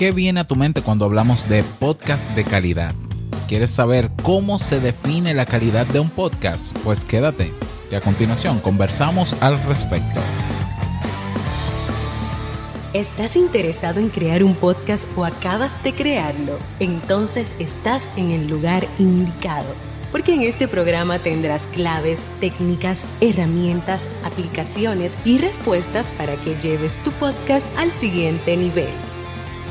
¿Qué viene a tu mente cuando hablamos de podcast de calidad? ¿Quieres saber cómo se define la calidad de un podcast? Pues quédate, y a continuación conversamos al respecto. ¿Estás interesado en crear un podcast o acabas de crearlo? Entonces estás en el lugar indicado, porque en este programa tendrás claves, técnicas, herramientas, aplicaciones y respuestas para que lleves tu podcast al siguiente nivel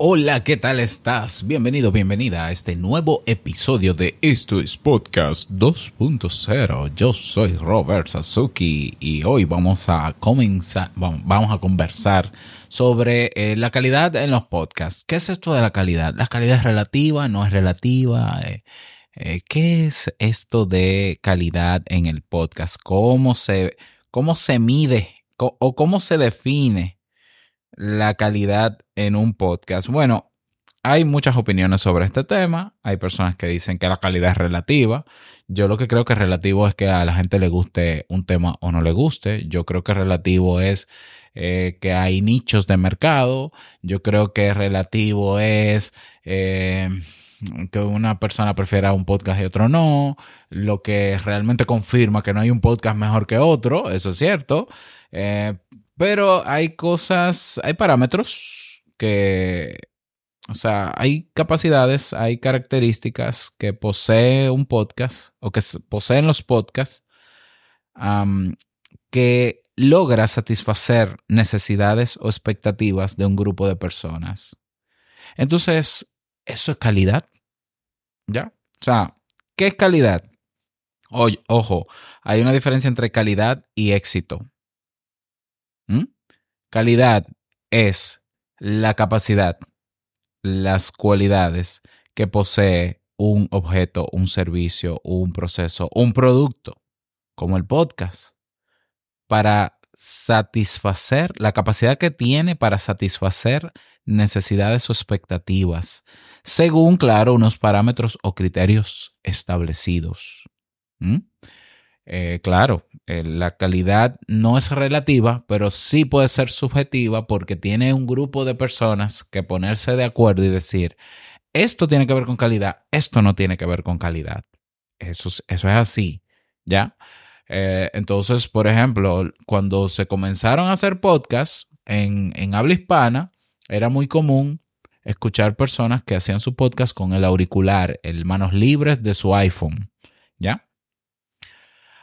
Hola, ¿qué tal estás? Bienvenido, bienvenida a este nuevo episodio de Esto es Podcast 2.0. Yo soy Robert Sasuki y hoy vamos a comenzar, vamos a conversar sobre eh, la calidad en los podcasts. ¿Qué es esto de la calidad? ¿La calidad es relativa? ¿No es relativa? Eh, eh, ¿Qué es esto de calidad en el podcast? ¿Cómo se, cómo se mide o cómo se define? la calidad en un podcast? Bueno, hay muchas opiniones sobre este tema. Hay personas que dicen que la calidad es relativa. Yo lo que creo que es relativo es que a la gente le guste un tema o no le guste. Yo creo que relativo es eh, que hay nichos de mercado. Yo creo que relativo es eh, que una persona prefiera un podcast y otro no. Lo que realmente confirma que no hay un podcast mejor que otro. Eso es cierto. Eh, pero hay cosas, hay parámetros que, o sea, hay capacidades, hay características que posee un podcast o que poseen los podcasts que logra satisfacer necesidades o expectativas de un grupo de personas. Entonces, eso es calidad. ¿Ya? O sea, ¿qué es calidad? ojo, hay una diferencia entre calidad y éxito. ¿Mm? Calidad es la capacidad, las cualidades que posee un objeto, un servicio, un proceso, un producto, como el podcast, para satisfacer, la capacidad que tiene para satisfacer necesidades o expectativas, según, claro, unos parámetros o criterios establecidos. Eh, claro, eh, la calidad no es relativa, pero sí puede ser subjetiva porque tiene un grupo de personas que ponerse de acuerdo y decir, esto tiene que ver con calidad, esto no tiene que ver con calidad. Eso, eso es así, ¿ya? Eh, entonces, por ejemplo, cuando se comenzaron a hacer podcasts en, en habla hispana, era muy común escuchar personas que hacían su podcast con el auricular, el manos libres de su iPhone, ¿ya?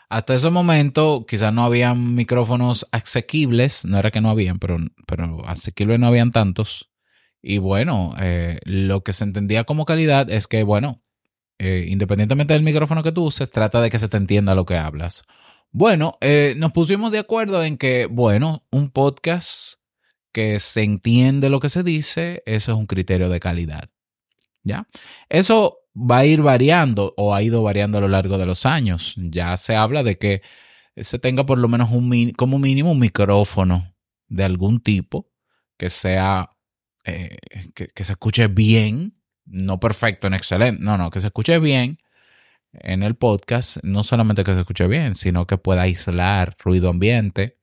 Hasta ese momento quizás no habían micrófonos asequibles, no era que no habían, pero, pero asequibles no habían tantos. Y bueno, eh, lo que se entendía como calidad es que, bueno, eh, independientemente del micrófono que tú uses, trata de que se te entienda lo que hablas. Bueno, eh, nos pusimos de acuerdo en que, bueno, un podcast que se entiende lo que se dice, eso es un criterio de calidad. ¿Ya? Eso va a ir variando o ha ido variando a lo largo de los años. Ya se habla de que se tenga por lo menos un como mínimo un micrófono de algún tipo que sea eh, que, se escuche bien, no perfecto, en excelente, no, no, que se escuche bien en el podcast, no solamente que se escuche bien, sino que pueda aislar ruido ambiente,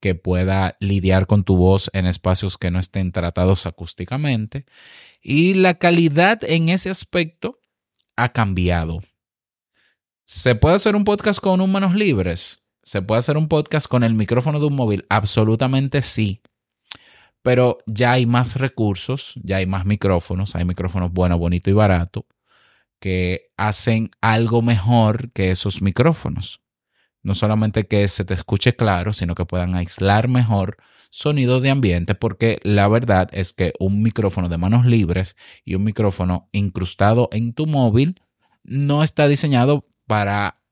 que pueda lidiar con tu voz en espacios que no estén tratados acústicamente. Y la calidad en ese aspecto ha cambiado. ¿Se puede hacer un podcast con un manos libres? ¿Se puede hacer un podcast con el micrófono de un móvil? Absolutamente sí. Pero ya hay más recursos, ya hay más micrófonos, hay micrófonos buenos, bonitos y baratos que hacen algo mejor que esos micrófonos no solamente que se te escuche claro, sino que puedan aislar mejor sonido de ambiente, porque la verdad es que un micrófono de manos libres y un micrófono incrustado en tu móvil no está diseñado para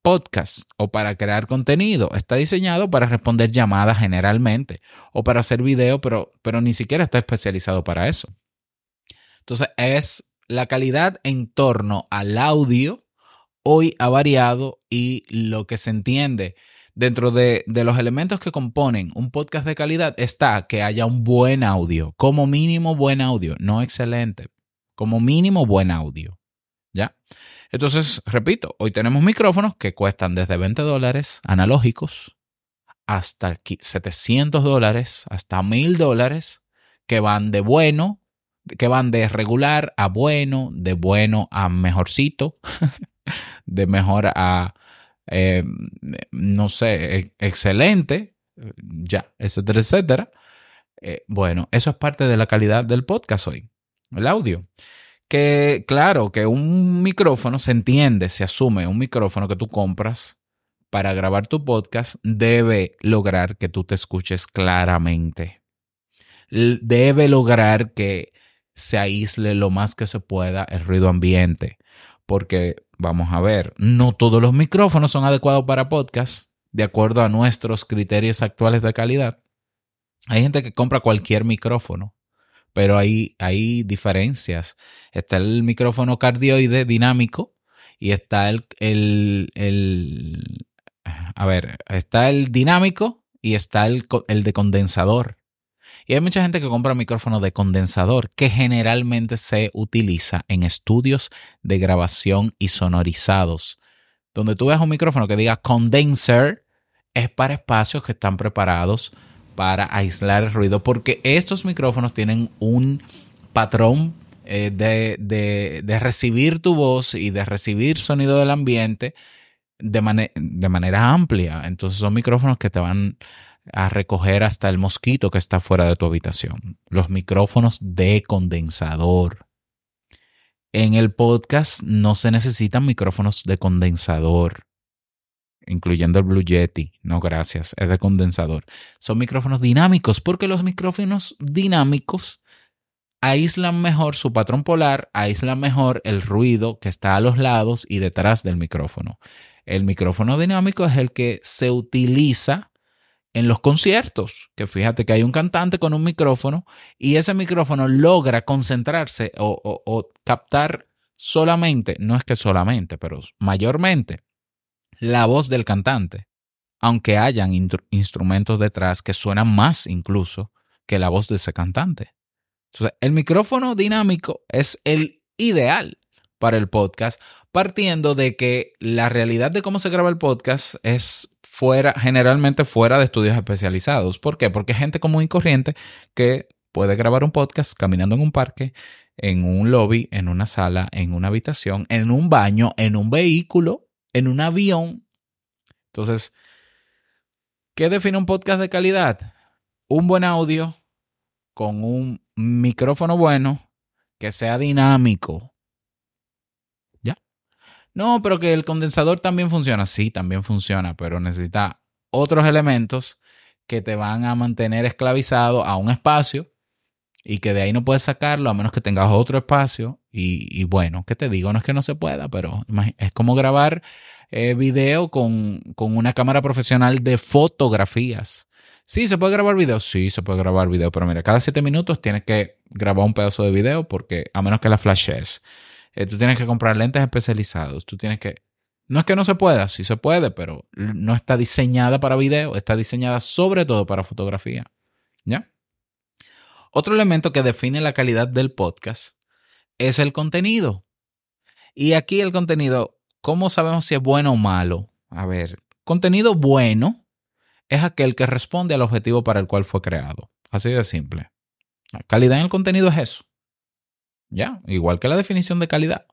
podcast o para crear contenido, está diseñado para responder llamadas generalmente o para hacer video, pero, pero ni siquiera está especializado para eso. Entonces es la calidad en torno al audio hoy ha variado y lo que se entiende dentro de, los elementos que componen un podcast de calidad está que haya un buen audio, como mínimo buen audio, no excelente, como mínimo buen audio. ¿Ya? Entonces, repito, hoy tenemos micrófonos que cuestan desde 20 dólares analógicos hasta 700 dólares, hasta 1000 dólares, que van de bueno, que van de regular a bueno, de bueno a mejorcito, de mejor a eh, no sé, e, excelente, ya, etcétera, etcétera. Eh, bueno, eso es parte de la calidad del podcast hoy, el audio. Que claro, que un micrófono se entiende, se asume, un micrófono que tú compras para grabar tu podcast debe lograr que tú te escuches claramente. Debe lograr que se aísle lo más que se pueda el ruido ambiente. Porque vamos a ver, no todos los micrófonos son adecuados para podcast de acuerdo a nuestros criterios actuales de calidad. Hay gente que compra cualquier micrófono, pero hay, hay diferencias. Está el micrófono cardioide dinámico y está el, el, el a ver, está el dinámico y está el, el de condensador. Y hay mucha gente que compra micrófonos de condensador que generalmente se utiliza en estudios de grabación y sonorizados. Donde tú ves un micrófono que diga condenser, es para espacios que están preparados para aislar el ruido, porque estos micrófonos tienen un patrón eh, de, de, recibir tu voz y de recibir sonido del ambiente de, de manera amplia. Entonces son micrófonos que te van a recoger hasta el mosquito que está fuera de tu habitación. Los micrófonos de condensador. En el podcast no se necesitan micrófonos de condensador, incluyendo el Blue Yeti. No, gracias, es de condensador. Son micrófonos dinámicos porque los micrófonos dinámicos aíslan mejor su patrón polar, aíslan mejor el ruido que está a los lados y detrás del micrófono. El micrófono dinámico es el que se utiliza en los conciertos, que fíjate que hay un cantante con un micrófono y ese micrófono logra concentrarse o, captar solamente, no es que solamente, pero mayormente, la voz del cantante, aunque hayan instrumentos detrás que suenan más incluso que la voz de ese cantante. Entonces, el micrófono dinámico es el ideal para el podcast, partiendo de que la realidad de cómo se graba el podcast es fuera, generalmente fuera de estudios especializados. ¿Por qué? Porque hay gente común y corriente que puede grabar un podcast caminando en un parque, en un lobby, en una sala, en una habitación, en un baño, en un vehículo, en un avión. Entonces, ¿qué define un podcast de calidad? Un buen audio con un micrófono bueno que sea dinámico, no, pero que el condensador también funciona. Sí, también funciona, pero necesita otros elementos que te van a mantener esclavizado a un espacio y que de ahí no puedes sacarlo a menos que tengas otro espacio. Y, bueno, ¿qué te digo? No es que no se pueda, pero es como grabar eh, video con, con, una cámara profesional de fotografías. Sí, se puede grabar video. Sí, se puede grabar video, pero mira, cada siete minutos tienes que grabar un pedazo de video porque a menos que la flashes. Eh, tú tienes que comprar lentes especializados, tú tienes que... No es que no se pueda, sí se puede, pero no está diseñada para video, está diseñada sobre todo para fotografía. ¿Ya? Otro elemento que define la calidad del podcast es el contenido. Y aquí el contenido, ¿cómo sabemos si es bueno o malo? A ver, contenido bueno es aquel que responde al objetivo para el cual fue creado. Así de simple. La calidad en el contenido es eso. Ya, igual que la definición de calidad.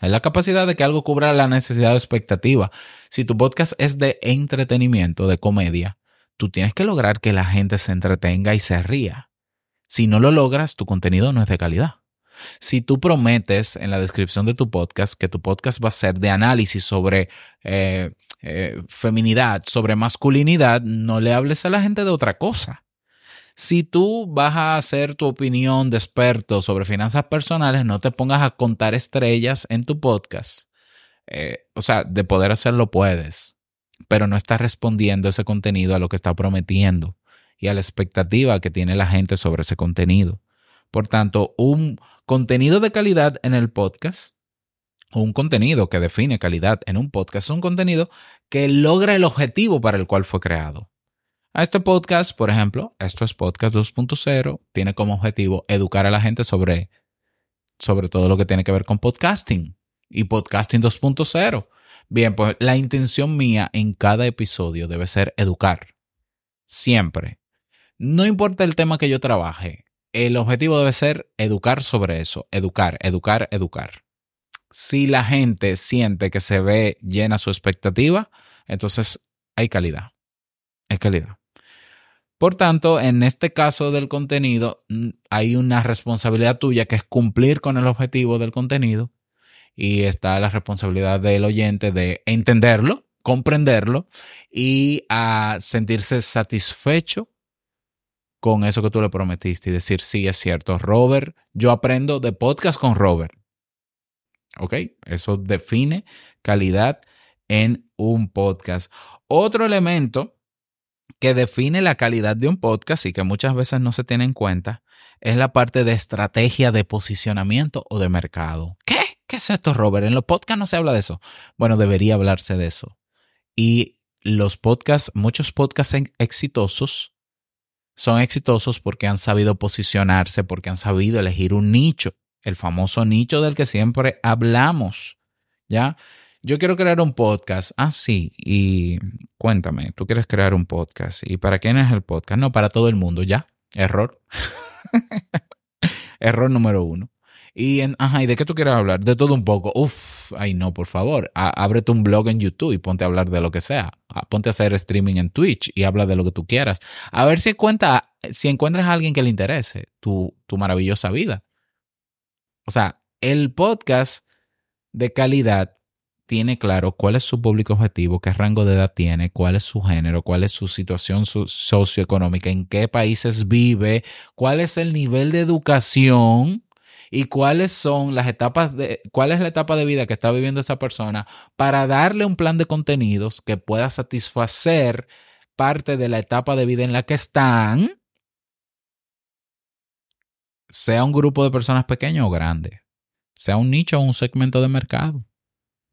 Es la capacidad de que algo cubra la necesidad o expectativa. Si tu podcast es de entretenimiento, de comedia, tú tienes que lograr que la gente se entretenga y se ría. Si no lo logras, tu contenido no es de calidad. Si tú prometes en la descripción de tu podcast que tu podcast va a ser de análisis sobre eh, eh, feminidad, sobre masculinidad, no le hables a la gente de otra cosa. Si tú vas a hacer tu opinión de experto sobre finanzas personales, no te pongas a contar estrellas en tu podcast. Eh, o sea, de poder hacerlo puedes, pero no estás respondiendo ese contenido a lo que está prometiendo y a la expectativa que tiene la gente sobre ese contenido. Por tanto, un contenido de calidad en el podcast un contenido que define calidad en un podcast es un contenido que logra el objetivo para el cual fue creado. A este podcast, por ejemplo, esto es Podcast 2.0, tiene como objetivo educar a la gente sobre, sobre todo lo que tiene que ver con podcasting y podcasting 2.0. Bien, pues la intención mía en cada episodio debe ser educar. Siempre. No importa el tema que yo trabaje, el objetivo debe ser educar sobre eso, educar, educar, educar si la gente siente que se ve llena su expectativa, entonces hay calidad. Hay calidad. Por tanto, en este caso del contenido, mm, hay una responsabilidad tuya que es cumplir con el objetivo del contenido y está la responsabilidad del oyente de entenderlo, comprenderlo y a sentirse satisfecho con eso que tú le prometiste y decir, sí, es cierto, Robert, yo aprendo de podcast con Robert. ¿Ok? Eso define calidad en un podcast. Otro elemento que define la calidad de un podcast y que muchas veces no se tiene en cuenta es la parte de estrategia de posicionamiento o de mercado. ¿Qué? ¿Qué es esto, Robert? En los podcasts no se habla de eso. Bueno, debería hablarse de eso. Y los podcasts, muchos podcasts exitosos son exitosos porque han sabido posicionarse, porque han sabido elegir un nicho el famoso nicho del que siempre hablamos. ¿Ya? Yo quiero crear un podcast. Ah, sí. Y cuéntame, tú quieres crear un podcast. ¿Y para quién es el podcast? No, para todo el mundo. ¿Ya? Error. Error número uno. Y, ajá, ¿y de qué tú quieres hablar? De todo un poco. Uf, ay no, por favor. ábrete un blog en YouTube y ponte a hablar de lo que sea. Ponte a hacer streaming en Twitch y habla de lo que tú quieras. A ver si, cuenta, si encuentras a alguien que le interese tu, tu maravillosa vida. O sea, el podcast de calidad tiene claro cuál es su público objetivo, qué rango de edad tiene, cuál es su género, cuál es su situación socioeconómica, en qué países vive, cuál es el nivel de educación y cuáles son las etapas de cuál es la etapa de vida que está viviendo esa persona para darle un plan de contenidos que pueda satisfacer parte de la etapa de vida en la que están sea un grupo de personas pequeño o grande, sea un nicho o un segmento de mercado.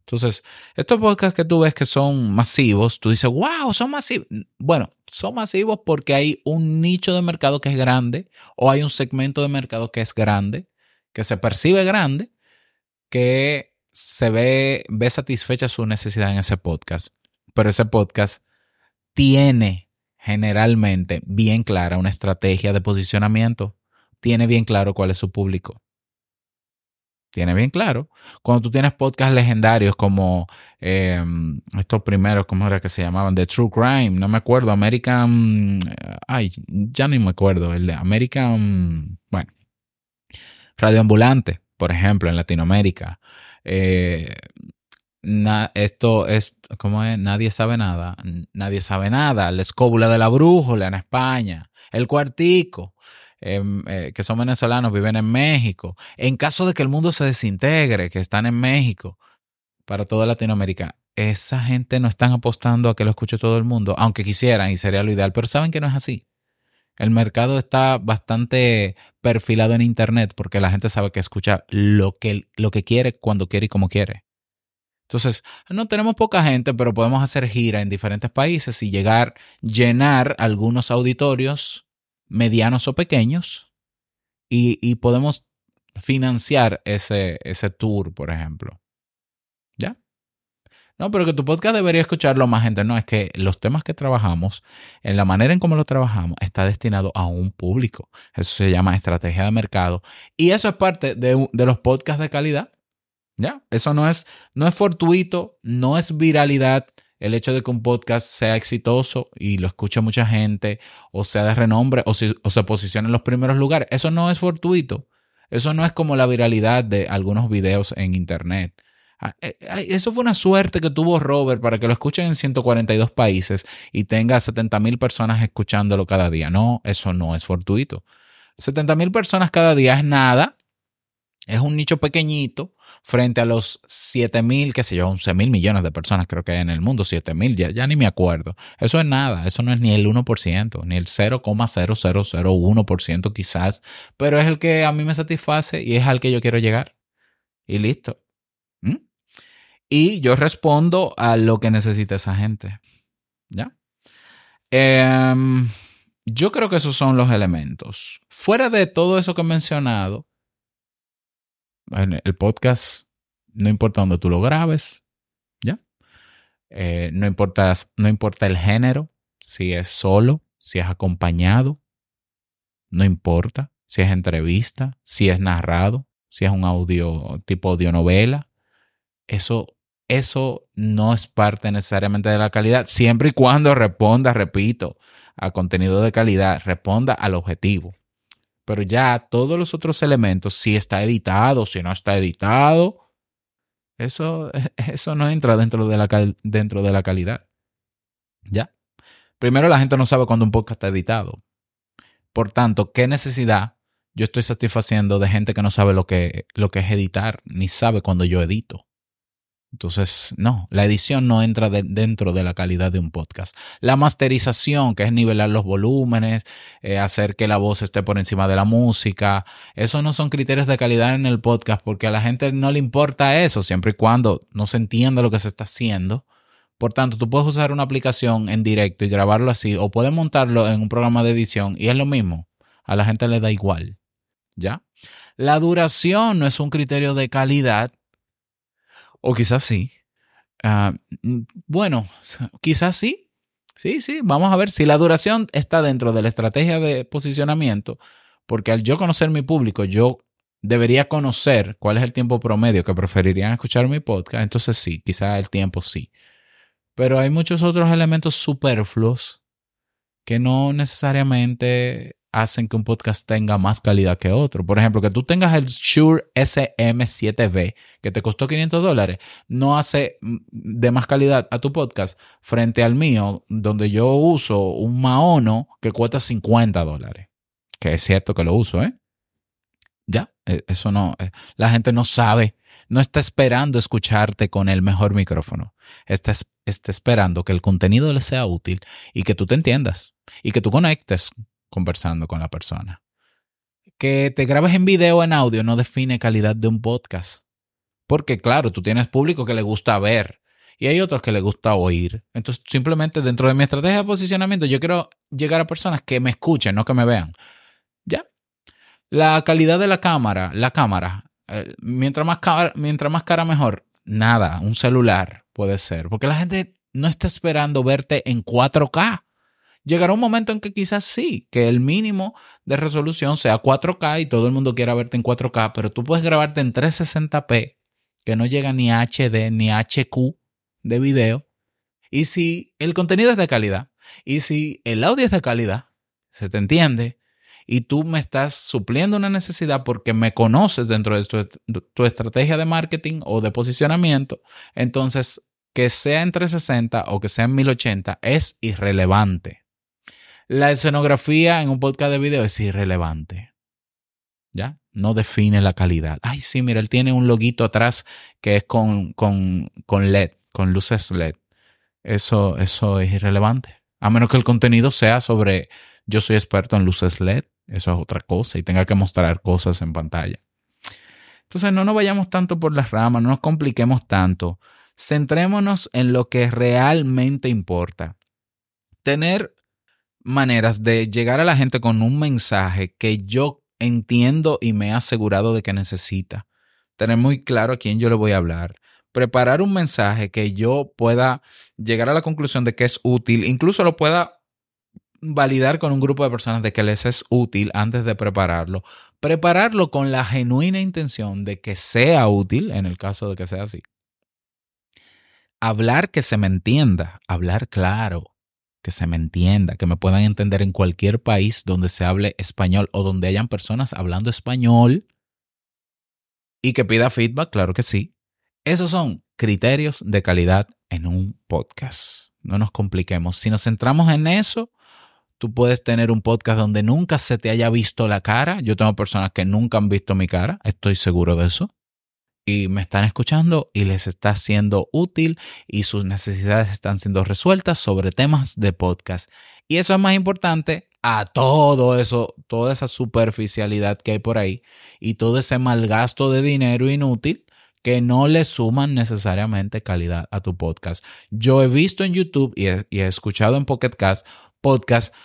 Entonces, estos podcasts que tú ves que son masivos, tú dices, wow, son masivos. Bueno, son masivos porque hay un nicho de mercado que es grande o hay un segmento de mercado que es grande, que se percibe grande, que se ve, ve satisfecha su necesidad en ese podcast. Pero ese podcast tiene generalmente bien clara una estrategia de posicionamiento tiene bien claro cuál es su público. Tiene bien claro. Cuando tú tienes podcasts legendarios como em, estos primeros, ¿cómo era que se llamaban? The True Crime, no me acuerdo. American. Ay, ya ni me acuerdo. El de American. Bueno. Radio Ambulante, por ejemplo, en Latinoamérica. Eh, esto es, ¿cómo es? Nadie sabe nada. Nadie sabe nada. La escóbula de la brújula en España. El cuartico. Em, eh, que son venezolanos, viven en México. En caso de que el mundo se desintegre, que están en México, para toda Latinoamérica, esa gente no están apostando a que lo escuche todo el mundo, aunque quisieran y sería lo ideal, pero saben que no es así. El mercado está bastante perfilado en Internet porque la gente sabe que escucha lo que, lo que quiere, cuando quiere y como quiere. Entonces, no tenemos poca gente, pero podemos hacer gira en diferentes países y llegar, llenar algunos auditorios medianos o pequeños y, podemos financiar ese, ese tour, por ejemplo. ¿Ya? No, pero que tu podcast debería escucharlo más gente. No, es que los temas que trabajamos, en la manera en cómo lo trabajamos, está destinado a un público. Eso se llama estrategia de mercado. Y eso es parte de, de los podcasts de calidad. ¿Ya? Eso no es, no es fortuito, no es viralidad, el hecho de que un podcast sea exitoso y lo escuche mucha gente, o sea de renombre, o, o se posicione en los primeros lugares, eso no es fortuito. Eso no es como la viralidad de algunos videos en Internet. Ah, eh, eso fue una suerte que tuvo Robert para que lo escuchen en 142 países y tenga 70 mil personas escuchándolo cada día. No, eso no es fortuito. 70 mil personas cada día es nada es un nicho pequeñito frente a los 7 mil, qué sé yo, 11 mil millones de personas creo que hay en el mundo, 7 mil, ya, ni me acuerdo. Eso es nada, eso no es ni el 1%, ni el 0,0001% quizás, pero es el que a mí me satisface y es al que yo quiero llegar. Y listo. ¿Mm? y yo respondo a lo que necesita esa gente. ¿Ya? Em, yo creo que esos son los elementos. Fuera de todo eso que he mencionado, el podcast, no importa dónde tú lo grabes, ¿ya? Eh, no, importa, no importa el género, si es solo, si es acompañado, no importa si es entrevista, si es narrado, si es un audio tipo audionovela. Eso, eso no es parte necesariamente de la calidad, siempre y cuando responda, repito, a contenido de calidad, responda al objetivo. Pero ya todos los otros elementos, si está editado, si no está editado, eso, eso no entra dentro de, la, dentro de la calidad. ¿Ya? Primero, la gente no sabe cuándo un podcast está editado. Por tanto, ¿qué necesidad yo estoy satisfaciendo de gente que no sabe lo que, lo que es editar, ni sabe cuando yo edito? Entonces, no, la edición no entra dentro de la calidad de un podcast. La masterización, que es nivelar los volúmenes, eh, hacer que la voz esté por encima de la música, eso no son criterios de calidad en el podcast porque a la gente no le importa eso, siempre y cuando no se entienda lo que se está haciendo. Por tanto, tú puedes usar una aplicación en directo y grabarlo así, o puedes montarlo en un programa de edición y es lo mismo. A la gente le da igual. ¿Ya? La duración no es un criterio de calidad o quizás sí. Ah, mm, bueno, quizás sí. Sí, sí. Vamos a ver si la duración está dentro de la estrategia de posicionamiento. Porque al yo conocer mi público, yo debería conocer cuál es el tiempo promedio que preferirían escuchar mi podcast. Entonces sí, quizás el tiempo sí. Pero hay muchos otros elementos superfluos que no necesariamente hacen que un podcast tenga más calidad que otro. Por ejemplo, que tú tengas el Shure SM7B que te costó 500 dólares, no hace mm, de más calidad a tu podcast frente al mío, donde yo uso un Maono que cuesta 50 dólares. Que es cierto que lo uso, ¿eh? Ya, e, eso no, eh, la gente no sabe, no está esperando escucharte con el mejor micrófono. Está, está esperando que el contenido le sea útil y que tú te entiendas y que tú conectes conversando con la persona. Que te grabes en video o en audio no define calidad de un podcast. Porque claro, tú tienes público que le gusta ver y hay otros que le gusta oír. Entonces, simplemente dentro de mi estrategia de posicionamiento, yo quiero llegar a personas que me escuchen, no que me vean. ¿Ya? La calidad de la cámara, la cámara, eh, mientras, más mientras más cara mejor. Nada, un celular puede ser. Porque la gente no está esperando verte en 4K. Llegará un momento en que quizás sí, que el mínimo de resolución sea 4K y todo el mundo quiera verte en 4K, pero tú puedes grabarte en 360p, que no llega ni HD ni HQ de video. Y si el contenido es de calidad, y si el audio es de calidad, se te entiende, y tú me estás supliendo una necesidad porque me conoces dentro de tu, tu, estrategia de marketing o de posicionamiento, entonces que sea en 360 o que sea en 1080 es irrelevante. La escenografía en un podcast de video es irrelevante. ¿Ya? No define la calidad. Ay, sí, mira, él tiene un loguito atrás que es con, con, con LED, con luces LED. Eso, eso es irrelevante. A menos que el contenido sea sobre yo soy experto en luces LED. Eso es otra cosa y tenga que mostrar cosas en pantalla. Entonces, no nos vayamos tanto por las ramas, no nos compliquemos tanto. Centrémonos en lo que realmente importa. Tener maneras de llegar a la gente con un mensaje que yo entiendo y me he asegurado de que necesita. Tener muy claro a quién yo le voy a hablar. Preparar un mensaje que yo pueda llegar a la conclusión de que es útil, incluso lo pueda validar con un grupo de personas de que les es útil antes de prepararlo. Prepararlo con la genuina intención de que sea útil, en el caso de que sea así. Hablar que se me entienda, hablar claro, que se me entienda, que me puedan entender en cualquier país donde se hable español o donde hayan personas hablando español y que pida feedback, claro que sí. Esos son criterios de calidad en un podcast. No nos compliquemos. Si nos centramos en eso, tú puedes tener un podcast donde nunca se te haya visto la cara. Yo tengo personas que nunca han visto mi cara, estoy seguro de eso y me están escuchando y les está siendo útil y sus necesidades están siendo resueltas sobre temas de podcast. Y eso es más importante a todo eso, toda esa superficialidad que hay por ahí y todo ese mal gasto de dinero inútil que no le suman necesariamente calidad a tu podcast. Yo he visto en YouTube y he, escuchado en Pocket Cast podcasts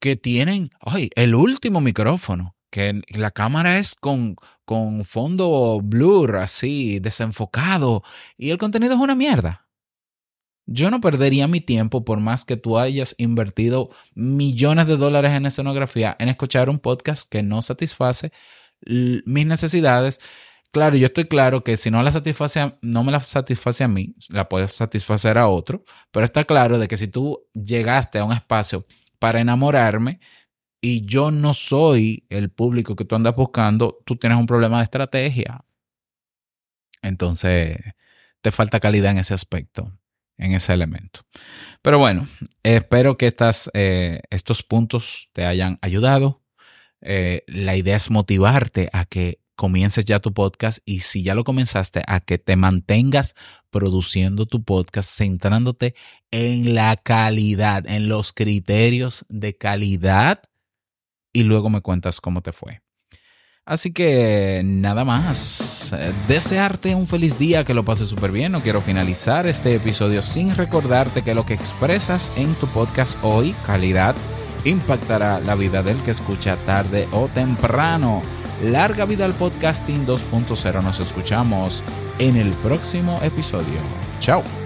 que tienen, ay, el último micrófono, que la cámara es con, con fondo blur, así, desenfocado, y el contenido es una mierda. Yo no perdería mi tiempo por más que tú hayas invertido millones de dólares en escenografía en escuchar un podcast que no satisface mis necesidades. Claro, yo estoy claro que si no la satisface, no me la satisface a mí, la puedes satisfacer a otro, pero está claro de que si tú llegaste a un espacio para enamorarme y yo no soy el público que tú andas buscando, tú tienes un problema de estrategia. Entonces, te falta calidad en ese aspecto en ese elemento. Pero bueno, espero que estas, eh, estos puntos te hayan ayudado. Eh, la idea es motivarte a que comiences ya tu podcast y si ya lo comenzaste, a que te mantengas produciendo tu podcast centrándote en la calidad, en los criterios de calidad y luego me cuentas cómo te fue. Así que nada más. Desearte un feliz día, que lo pases súper bien. No quiero finalizar este episodio sin recordarte que lo que expresas en tu podcast hoy, calidad, impactará la vida del que escucha tarde o temprano. Larga vida al podcasting 2.0. Nos escuchamos en el próximo episodio. Chao.